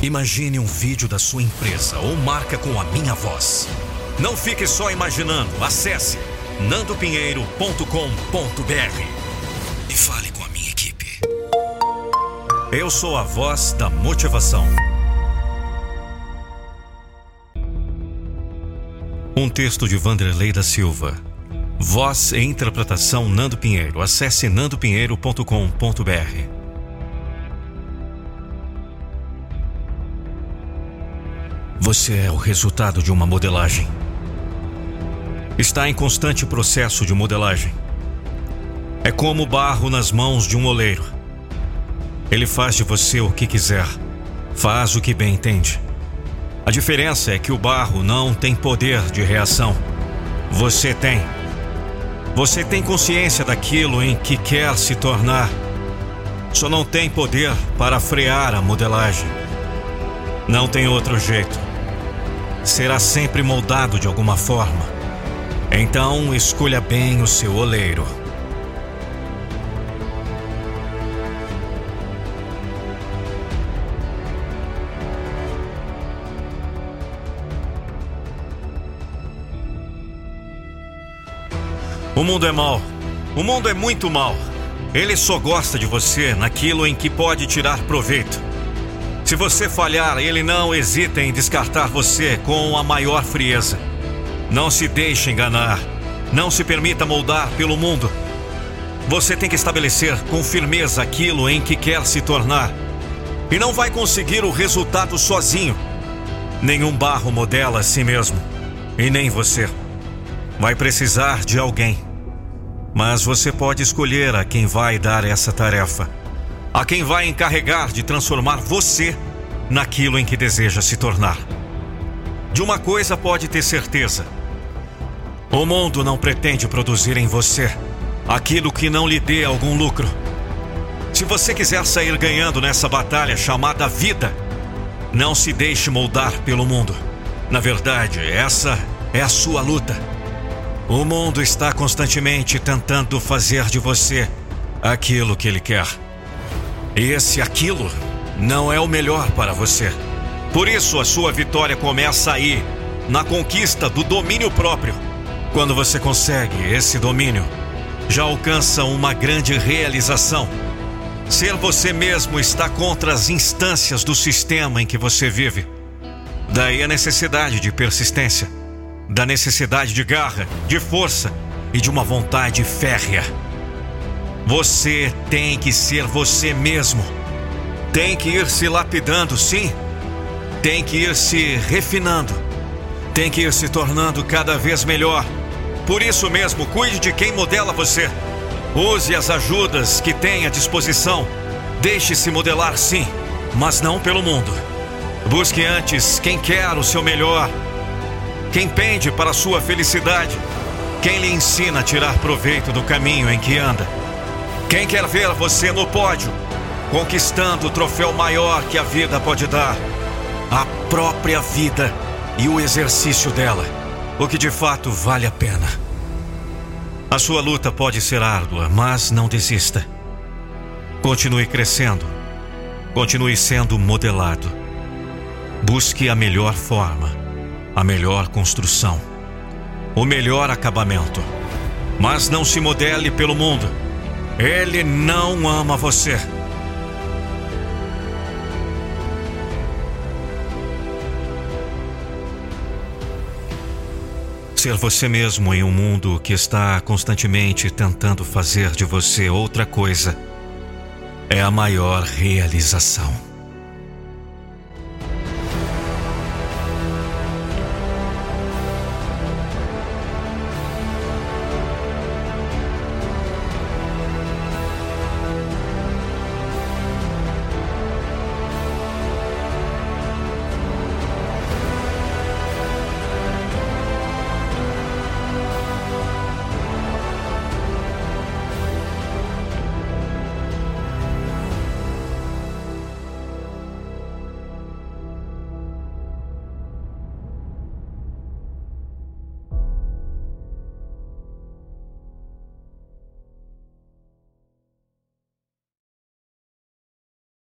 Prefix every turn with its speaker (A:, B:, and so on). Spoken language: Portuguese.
A: Imagine um vídeo da sua empresa ou marca com a minha voz. Não fique só imaginando. Acesse nandopinheiro.com.br e fale com a minha equipe. Eu sou a voz da motivação. Um texto de Vanderlei da Silva. Voz e interpretação Nando Pinheiro. Acesse nandopinheiro.com.br. Você é o resultado de uma modelagem. Está em constante processo de modelagem. É como barro nas mãos de um oleiro. Ele faz de você o que quiser, faz o que bem entende. A diferença é que o barro não tem poder de reação. Você tem. Você tem consciência daquilo em que quer se tornar. Só não tem poder para frear a modelagem. Não tem outro jeito será sempre moldado de alguma forma. Então, escolha bem o seu oleiro. O mundo é mau. O mundo é muito mau. Ele só gosta de você naquilo em que pode tirar proveito. Se você falhar, ele não hesita em descartar você com a maior frieza. Não se deixe enganar. Não se permita moldar pelo mundo. Você tem que estabelecer com firmeza aquilo em que quer se tornar. E não vai conseguir o resultado sozinho. Nenhum barro modela a si mesmo. E nem você. Vai precisar de alguém. Mas você pode escolher a quem vai dar essa tarefa a quem vai encarregar de transformar você naquilo em que deseja se tornar. De uma coisa pode ter certeza: o mundo não pretende produzir em você aquilo que não lhe dê algum lucro. Se você quiser sair ganhando nessa batalha chamada vida, não se deixe moldar pelo mundo. Na verdade, essa é a sua luta. O mundo está constantemente tentando fazer de você aquilo que ele quer. Esse aquilo não é o melhor para você. Por isso a sua vitória começa aí, na conquista do domínio próprio. Quando você consegue esse domínio, já alcança uma grande realização. Ser você mesmo está contra as instâncias do sistema em que você vive. Daí a necessidade de persistência, da necessidade de garra, de força e de uma vontade férrea. Você tem que ser você mesmo. Tem que ir se lapidando, sim. Tem que ir se refinando. Tem que ir se tornando cada vez melhor. Por isso mesmo, cuide de quem modela você. Use as ajudas que tem à disposição. Deixe-se modelar, sim, mas não pelo mundo. Busque antes quem quer o seu melhor, quem pende para a sua felicidade, quem lhe ensina a tirar proveito do caminho em que anda. Quem quer ver você no pódio, conquistando o troféu maior que a vida pode dar? A própria vida e o exercício dela, o que de fato vale a pena. A sua luta pode ser árdua, mas não desista. Continue crescendo. Continue sendo modelado. Busque a melhor forma, a melhor construção, o melhor acabamento. Mas não se modele pelo mundo ele não ama você. Ser você mesmo em um mundo que está constantemente tentando fazer de você outra coisa é a maior realização.